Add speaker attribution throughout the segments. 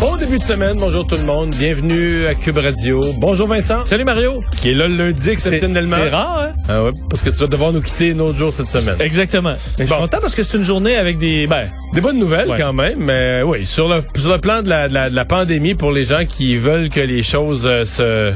Speaker 1: Bon début de semaine, bonjour tout le monde, bienvenue à Cube Radio. Bonjour Vincent.
Speaker 2: Salut Mario.
Speaker 1: Qui est là le lundi exceptionnellement.
Speaker 2: C'est rare, hein?
Speaker 1: Ah ouais, parce que tu vas devoir nous quitter un autre jour cette semaine.
Speaker 2: Exactement. Mais Je suis
Speaker 1: Bon.
Speaker 2: content parce que c'est une journée avec des... Ben,
Speaker 1: Des bonnes nouvelles
Speaker 2: Ouais.
Speaker 1: quand même, mais oui, sur le, sur le plan de la, de la, de la pandémie, pour les gens qui veulent que les choses euh, se,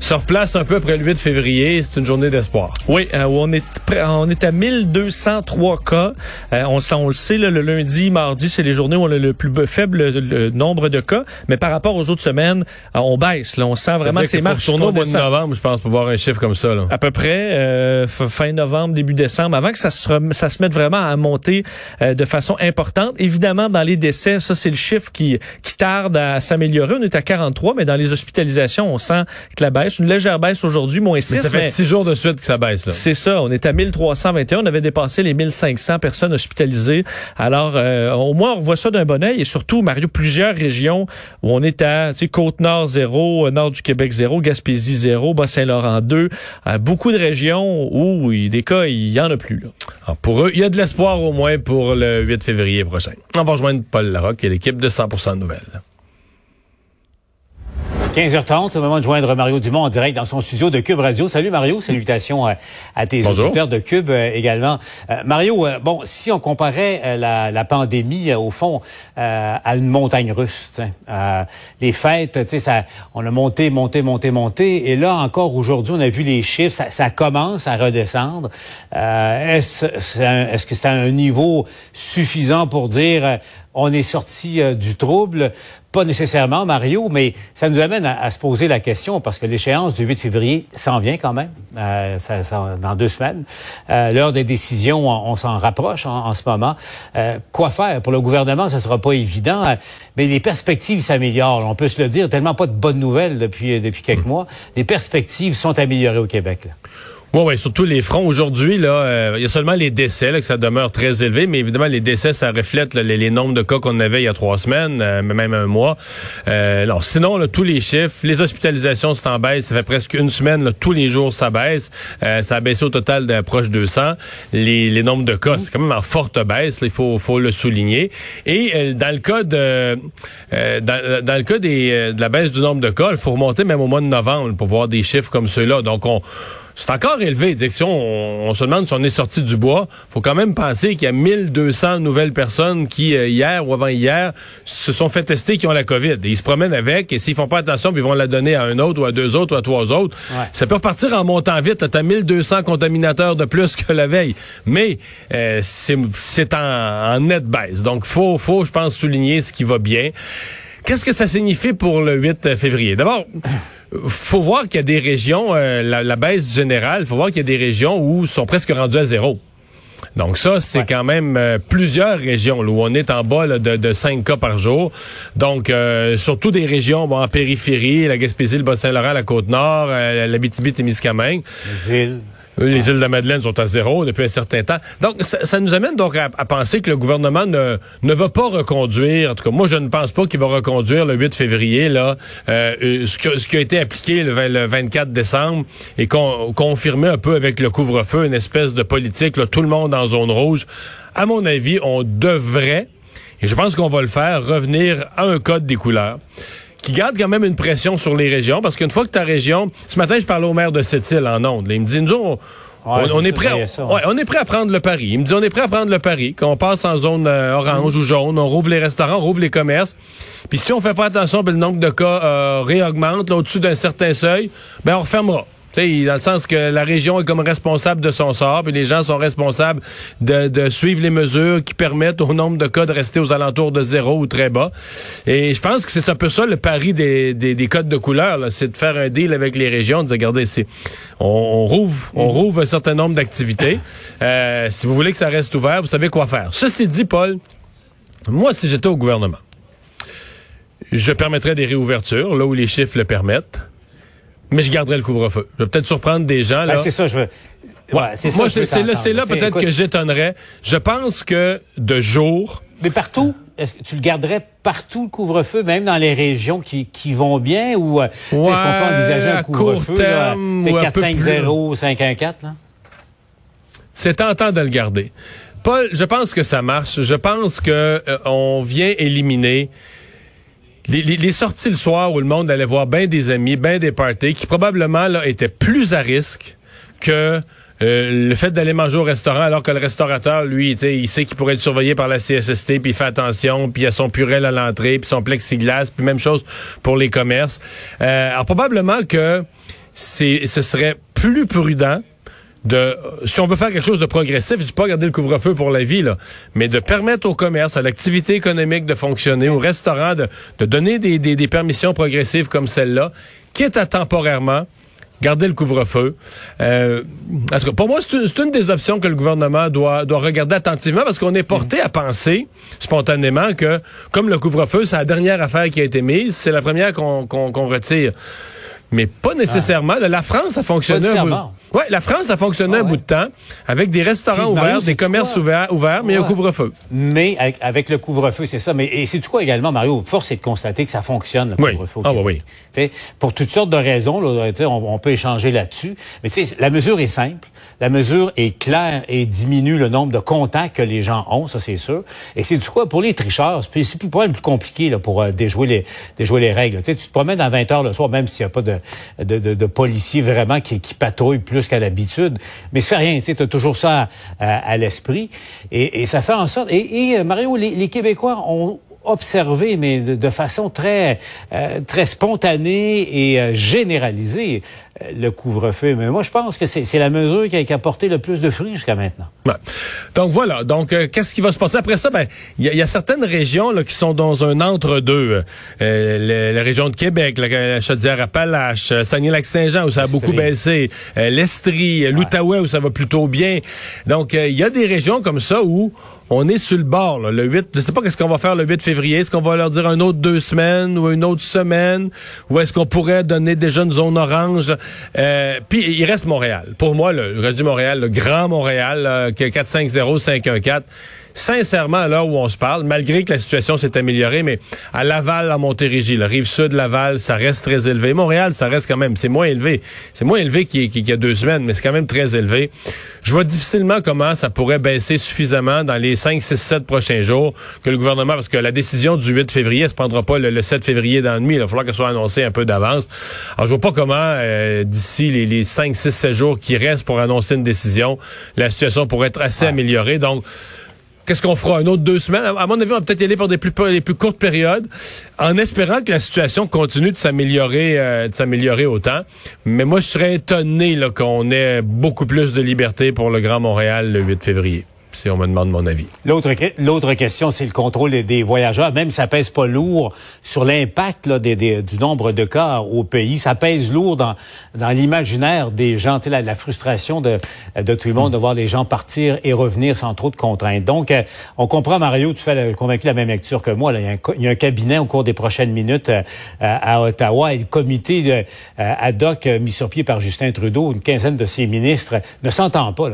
Speaker 1: se replacent un peu après le 8 février, c'est une journée d'espoir.
Speaker 2: oui, euh, on est on est à 1203 cas. Euh, on, sent- on le sait, là, le lundi, mardi, c'est les journées où on a le plus faible le, le nombre de cas. Mais par rapport aux autres semaines, euh, on baisse. Là, on sent vraiment ces marches
Speaker 1: retourner au mois de novembre, je pense, pour voir un chiffre comme ça. Là.
Speaker 2: À peu près euh, fin novembre, début décembre, avant que ça se, ça se mette vraiment à monter euh, de façon importante. Évidemment, dans les décès, ça c'est le chiffre qui, qui tarde à s'améliorer. On est à 43, mais dans les hospitalisations, on sent que la baisse, une légère baisse aujourd'hui, moins 6.
Speaker 1: Mais ça fait six jours de suite que ça baisse.
Speaker 2: C'est ça, on est à 1321, on avait dépassé les 1500 personnes hospitalisées. Alors, euh, au moins, on voit ça d'un bon oeil et surtout, Mario, plusieurs régions où on est à, tu sais, Côte-Nord zéro, euh, Nord du Québec zéro, Gaspésie zéro, Bas-Saint-Laurent 2. Euh, beaucoup de régions où il- des cas, il y en a plus. Là.
Speaker 1: Alors, pour eux, il y a de l'espoir au moins pour le 8 février prochain. On va rejoindre Paul Larocque et l'équipe de 100% de nouvelles.
Speaker 3: 15h30, c'est le moment de joindre Mario Dumont en direct dans son studio de Cube Radio. Salut Mario, salutations à, à tes
Speaker 1: Bonjour.
Speaker 3: auditeurs de Cube euh, également. Euh, Mario, euh, bon, si on comparait euh, la, la pandémie euh, au fond euh, à une montagne russe, euh, les fêtes, tu sais, ça, on a monté, monté, monté, monté, et là encore aujourd'hui, on a vu les chiffres, ça, ça commence à redescendre. Euh, est-ce, que c'est à un niveau suffisant pour dire euh, on est sorti euh, du trouble? Pas nécessairement, Mario, mais ça nous amène à, à se poser la question parce que l'échéance du 8 février s'en vient quand même, euh, ça, ça- dans deux semaines. Euh, L'heure des décisions, on, on s'en rapproche en, en ce moment. Euh, quoi faire? Pour le gouvernement, ça sera pas évident, mais les perspectives s'améliorent. On peut se le dire, tellement pas de bonnes nouvelles depuis depuis quelques mois. Les perspectives sont améliorées au Québec. Là.
Speaker 1: Oui, oui, surtout les fronts. Aujourd'hui, là, euh, il y a seulement les décès, là, que ça demeure très élevé, mais évidemment, les décès, ça reflète les, les nombres de cas qu'on avait il y a trois semaines, euh, même un mois. Euh, alors, sinon, tous les chiffres, les hospitalisations, c'est en baisse. Ça fait presque une semaine, tous les jours, ça baisse. Euh, ça a baissé au total d'approche 200. Les, les nombres de cas, c'est quand même en forte baisse, il faut, le souligner. Et euh, dans le cas de, dans, le cas des, de la baisse du nombre de cas, il faut remonter même au mois de novembre pour voir des chiffres comme ceux-là. Donc, on c'est encore élevé. Si on, on se demande si on est sorti du bois, faut quand même penser qu'il y a 1200 nouvelles personnes qui, euh, hier ou avant-hier, se sont fait tester qui ont la COVID. Et ils se promènent avec, et s'ils font pas attention, puis ils vont la donner à un autre ou à deux autres ou à trois autres.
Speaker 3: Ouais.
Speaker 1: Ça peut repartir en montant vite. Tu as 1200 contaminateurs de plus que la veille. Mais euh, c'est c'est en, en nette baisse. Donc, faut, faut, je pense, souligner ce qui va bien. Qu'est-ce que ça signifie pour le 8 février? D'abord, faut voir qu'il y a des régions, euh, la, la baisse générale, faut voir qu'il y a des régions où ils sont presque rendus à zéro. Donc ça, c'est
Speaker 3: Ouais.
Speaker 1: quand même euh, plusieurs régions là, où on est en bas là, de, de 5 cas par jour. Donc, euh, surtout des régions bon, en périphérie, la Gaspésie, le Bas-Saint-Laurent, la Côte-Nord, euh, la Témiscamingue.
Speaker 3: Les îles.
Speaker 1: Eux, Les îles de la Madeleine sont à zéro depuis un certain temps. Donc, ça, nous amène donc à, penser que le gouvernement ne, ne va pas reconduire, en tout cas, moi, je ne pense pas qu'il va reconduire le 8 février, là, euh, euh, ce, qui a été appliqué le, vingt- le 24 décembre et con- confirmé un peu avec le couvre-feu, une espèce de politique, là, tout le monde en zone rouge. À mon avis, on devrait, et je pense qu'on va le faire, revenir à un code des couleurs qui garde quand même une pression sur les régions, parce qu'une fois que ta région... Ce matin, je parlais au maire de Sept-Îles en Onde. là. Il me dit, nous, on,
Speaker 3: Ouais,
Speaker 1: on, on
Speaker 3: je
Speaker 1: est prêt,
Speaker 3: voyais ça,
Speaker 1: ouais,
Speaker 3: ouais.
Speaker 1: on est prêt à prendre le pari. Il me dit, on est prêt à prendre le pari, qu'on passe en zone euh, orange ou jaune, on rouvre les restaurants, on rouvre les commerces. Puis si on fait pas attention, ben, le nombre de cas euh, réaugmente là, au-dessus d'un certain seuil, ben on refermera. Dans le sens que la région est comme responsable de son sort, puis les gens sont responsables de, de, suivre les mesures qui permettent au nombre de cas de rester aux alentours de zéro ou très bas. Et je pense que c'est un peu ça le pari des, des, des codes de couleur, c'est de faire un deal avec les régions, de dire, regardez, on, on, rouvre, on rouvre un certain nombre d'activités. Euh, si vous voulez que ça reste ouvert, vous savez quoi faire. Ceci dit, Paul, moi, si j'étais au gouvernement, je permettrais des réouvertures, là où les chiffres le permettent. Mais je garderai le couvre-feu. Je vais peut-être surprendre des gens. là.
Speaker 3: Ben, c'est ça, je veux.
Speaker 1: Ouais, c'est Moi, c'est là, là peut-être que j'étonnerais. Je pense que de jour.
Speaker 3: Mais partout, est-ce que tu le garderais partout le couvre-feu, même dans les régions qui, qui vont bien, ou euh, est-ce qu'on peut envisager un couvre-feu 4-5-0, 5-1-4
Speaker 1: C'est tentant de le garder. Paul, je pense que ça marche. Je pense que euh, on vient éliminer les, sorties le soir où le monde allait voir bien des amis, bien des parties, qui probablement là, étaient plus à risque que euh, le fait d'aller manger au restaurant alors que le restaurateur, lui, il sait qu'il pourrait être surveillé par la CSST, puis il fait attention, puis il a son purel à l'entrée, puis son plexiglas, puis même chose pour les commerces. Euh, alors probablement que c'est ce serait plus prudent de si on veut faire quelque chose de progressif, je dis pas garder le couvre-feu pour la vie, là, mais de permettre au commerce, à l'activité économique de fonctionner, au restaurant, de, de donner des, des, des, permissions progressives comme celle-là, quitte à temporairement garder le couvre-feu. Euh, en tout cas, pour moi, c'est une, des options que le gouvernement doit, doit regarder attentivement parce qu'on est porté à penser spontanément que, comme le couvre-feu, c'est la dernière affaire qui a été mise, c'est la première qu'on retire mais pas nécessairement. Ah. La France a fonctionné un Ouais, la France a fonctionné ah un bout de temps avec des restaurants ouverts, des commerces ouverts, ouverts, mais un couvre-feu.
Speaker 3: Mais avec, le couvre-feu, c'est ça. Mais et c'est quoi également, Mario? Force est de constater que ça fonctionne le couvre-feu.
Speaker 1: Ah, oui.
Speaker 3: pour toutes sortes de raisons, là, on, on peut échanger là-dessus. Mais la mesure est simple. La mesure est claire et diminue le nombre de contacts que les gens ont, ça c'est sûr. Et c'est du quoi pour les tricheurs, c'est plus, plus compliqué là, pour euh, déjouer les déjouer les règles. Tu, sais, tu te promènes à 20 heures le soir, même s'il n'y a pas de, de, de, policiers vraiment qui, qui patrouillent plus qu'à l'habitude. Mais ça fait rien, tu as toujours ça à, l'esprit. Et, ça fait en sorte... Et, euh, Mario, les Québécois ont observé, mais de, façon très euh, très spontanée et euh, généralisée, euh, le couvre-feu. Mais moi, je pense que c'est la mesure qui a, qui a, porté le plus de fruits jusqu'à maintenant.
Speaker 1: Ouais. Donc voilà. Donc qu'est-ce qui va se passer? Après ça Ben, il y, a certaines régions là, qui sont dans un entre-deux. la région de Québec, la, Chaudière-Appalaches, Saguenay-Lac-Saint-Jean où ça a beaucoup baissé, l'Estrie, l'Outaouais où ça va plutôt bien. Donc il y a des régions comme ça où on est sur le bord, là, le 8. Je sais pas qu'est-ce qu'on va faire le 8 février. Est-ce qu'on va leur dire un autre deux semaines ou une autre semaine? Ou est-ce qu'on pourrait donner déjà une zone orange? Euh, puis il reste Montréal. Pour moi, le, reste du Montréal, le grand Montréal, là, 450-514 sincèrement, à l'heure où on se parle, malgré que la situation s'est améliorée, mais à Laval, à Montérégie, la rive sud de Laval, ça reste très élevé. Montréal, ça reste quand même, c'est moins élevé. C'est moins élevé qu'il y a deux semaines, mais c'est quand même très élevé. Je vois difficilement comment ça pourrait baisser suffisamment dans les 5, 6, 7 prochains jours que le gouvernement, parce que la décision du 8 février, elle se prendra pas le, 7 février dans la nuit. Il va falloir qu'elle soit annoncée un peu d'avance. Alors, je vois pas comment, euh, d'ici les, les 5, 6, 7 jours qui restent pour annoncer une décision, la situation pourrait être assez améliorée. Donc, Qu'est-ce qu'on fera? Un autre deux semaines? À mon avis, on va peut-être y aller pour des plus, courtes périodes, en espérant que la situation continue de s'améliorer, euh, de s'améliorer autant. Mais moi, je serais étonné qu'on ait beaucoup plus de liberté pour le Grand Montréal le 8 février si on me demande mon avis.
Speaker 3: L'autre question, c'est le contrôle des, voyageurs. Même ça pèse pas lourd sur l'impact du nombre de cas au pays, ça pèse lourd dans, l'imaginaire des gens. Tu sais, la, frustration de, tout le monde de voir les gens partir et revenir sans trop de contraintes. Donc, euh, on comprend, Mario, tu fais convaincu la même lecture que moi. Il, y a un, un, cabinet au cours des prochaines minutes euh, à Ottawa et le comité euh, ad hoc mis sur pied par Justin Trudeau, une quinzaine de ses ministres, ne s'entend pas.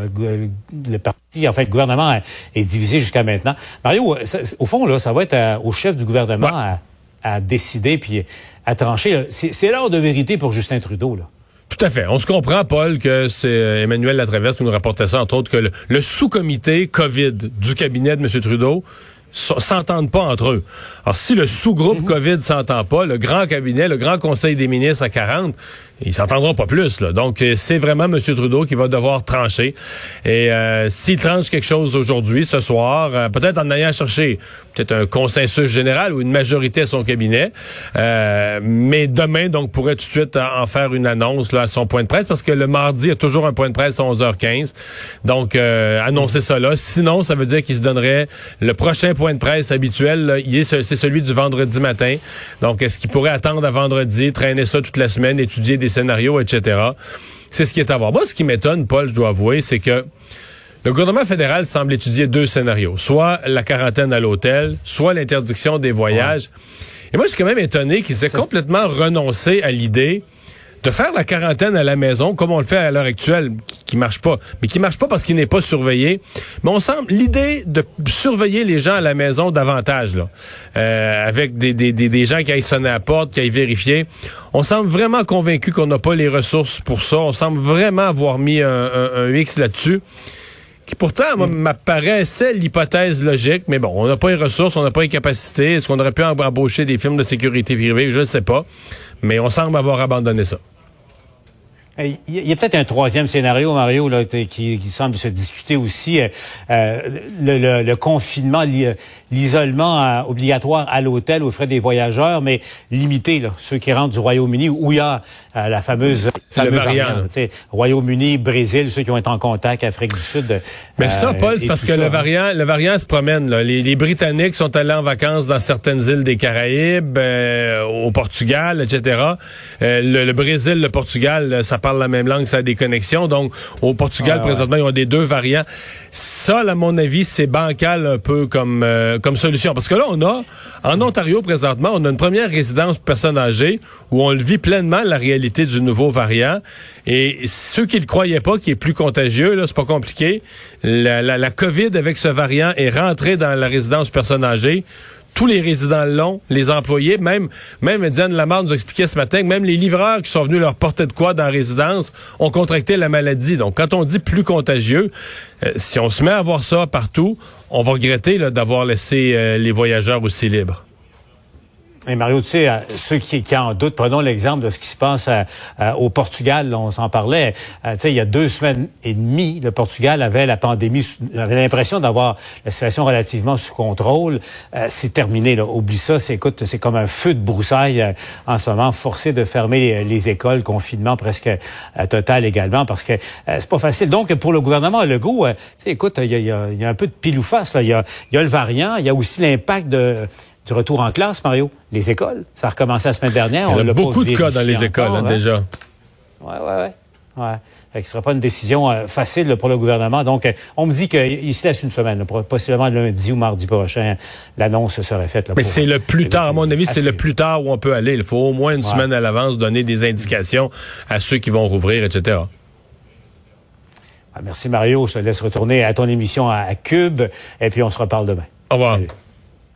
Speaker 3: Parti, en fait, le gouvernement est divisé jusqu'à maintenant. Mario, au fond, là, ça va être au chef du gouvernement à, décider puis à trancher. C'est l'heure de vérité pour Justin Trudeau. Là.
Speaker 1: Tout à fait. On se comprend, Paul, que c'est euh, Emmanuel Latraverse qui nous rapportait ça, entre autres, que le, sous-comité COVID du cabinet de M. Trudeau s'entendent pas entre eux. Alors, si le sous-groupe mhm. COVID s'entend pas, le grand cabinet, le grand conseil des ministres à 40, Ils s'entendront pas plus. Là. Donc, euh, c'est vraiment M. Trudeau qui va devoir trancher. Et euh, s'il tranche quelque chose aujourd'hui, ce soir, euh, peut-être en ayant cherché peut-être un consensus général ou une majorité à son cabinet, mais demain, donc, pourrait tout de suite en faire une annonce là, à son point de presse, parce que le mardi, il y a toujours un point de presse à 11h15. Donc, annoncer ça là. Sinon, ça veut dire qu'il se donnerait le prochain point de presse habituel. C'est celui du vendredi matin. Donc, est-ce qu'il pourrait attendre à vendredi, traîner ça toute la semaine, étudier des scénarios, etc. C'est ce qui est à voir. Moi, ce qui m'étonne, Paul, je dois avouer, c'est que le gouvernement fédéral semble étudier deux scénarios. Soit la quarantaine à l'hôtel, soit l'interdiction des voyages. Et moi, je suis quand même étonné qu'ils aient complètement renoncé à l'idée de faire la quarantaine à la maison, comme on le fait à l'heure actuelle, qui, marche pas, mais qui marche pas parce qu'il n'est pas surveillé. Mais on semble l'idée de surveiller les gens à la maison davantage, là, euh, avec des, des, des, gens qui aillent sonner à la porte, qui aillent vérifier. On semble vraiment convaincu qu'on n'a pas les ressources pour ça. On semble vraiment avoir mis un, un, X là-dessus qui pourtant mm. m'apparaissait l'hypothèse logique, mais bon, on n'a pas les ressources, on n'a pas les capacités. Est-ce qu'on aurait pu embaucher des firmes de sécurité privée? Je ne sais pas. Mais on semble avoir abandonné ça.
Speaker 3: Il y a peut-être un troisième scénario, Mario, là, qui, qui semble se discuter aussi. Euh, euh le, le, confinement, l'isolement euh, obligatoire à l'hôtel aux frais des voyageurs, mais limité, là, ceux qui rentrent du Royaume-Uni, où il y a euh, la fameuse, fameuse variant. Royaume-Uni, Brésil, ceux qui ont été en contact, Afrique du Sud.
Speaker 1: Mais ça, Paul, c'est parce que le hein. variant, le variant se promène. Là. Les, les, Britanniques sont allés en vacances dans certaines îles des Caraïbes, au Portugal, etc. Le, le, Brésil, le Portugal, ça la même langue, ça a des connexions. Donc, au Portugal, présentement, ils ont des deux variants. Ça, à mon avis, c'est bancal un peu comme, euh, comme solution. Parce que là, on a, en Ontario, présentement, on a une première résidence pour personnes âgées où on le vit pleinement, la réalité du nouveau variant. Et ceux qui ne le croyaient pas, qui est plus contagieux, là, c'est pas compliqué. La, la, la COVID avec ce variant est rentrée dans la résidence personnes âgées tous les résidents l'ont, les employés, même, même Diane Lamar nous expliquait ce matin que même les livreurs qui sont venus leur porter de quoi dans la résidence ont contracté la maladie. Donc, quand on dit plus contagieux, euh, si on se met à voir ça partout, on va regretter d'avoir laissé euh, les voyageurs aussi libres.
Speaker 3: Et Mario, tu sais, euh, ceux qui, qui en doutent, prenons l'exemple de ce qui se passe euh, euh, au Portugal, on s'en parlait. tu sais, il y a deux semaines et demie, le Portugal avait la pandémie, avait l'impression d'avoir la situation relativement sous contrôle. c'est terminé, là. Oublie ça, c'est, écoute, c'est comme un feu de broussailles en ce moment, forcé de fermer les, écoles, confinement presque total également, parce que c'est pas facile. Donc, pour le gouvernement Legault, tu sais, écoute, il y a, y a, un peu de pile ou face, là. Il y a, y a le variant, il y a aussi l'impact de du retour en classe, Mario. Les écoles, ça a recommencé la semaine dernière.
Speaker 1: Il y a beaucoup de cas dans les écoles, hein, déjà.
Speaker 3: Oui, oui, oui. Ouais. ce ne sera pas une décision euh, facile pour le gouvernement. Donc, euh, on me dit qu'il se laisse une semaine, possiblement lundi ou mardi prochain, l'annonce serait faite.
Speaker 1: Mais c'est le plus tard, à mon avis, c'est le plus tard où on peut aller. Il faut au moins une semaine à l'avance donner des indications à ceux qui vont rouvrir, etc.
Speaker 3: Ah, merci Mario. Je te laisse retourner à ton émission à, Cube et puis on se reparle demain.
Speaker 1: Au revoir.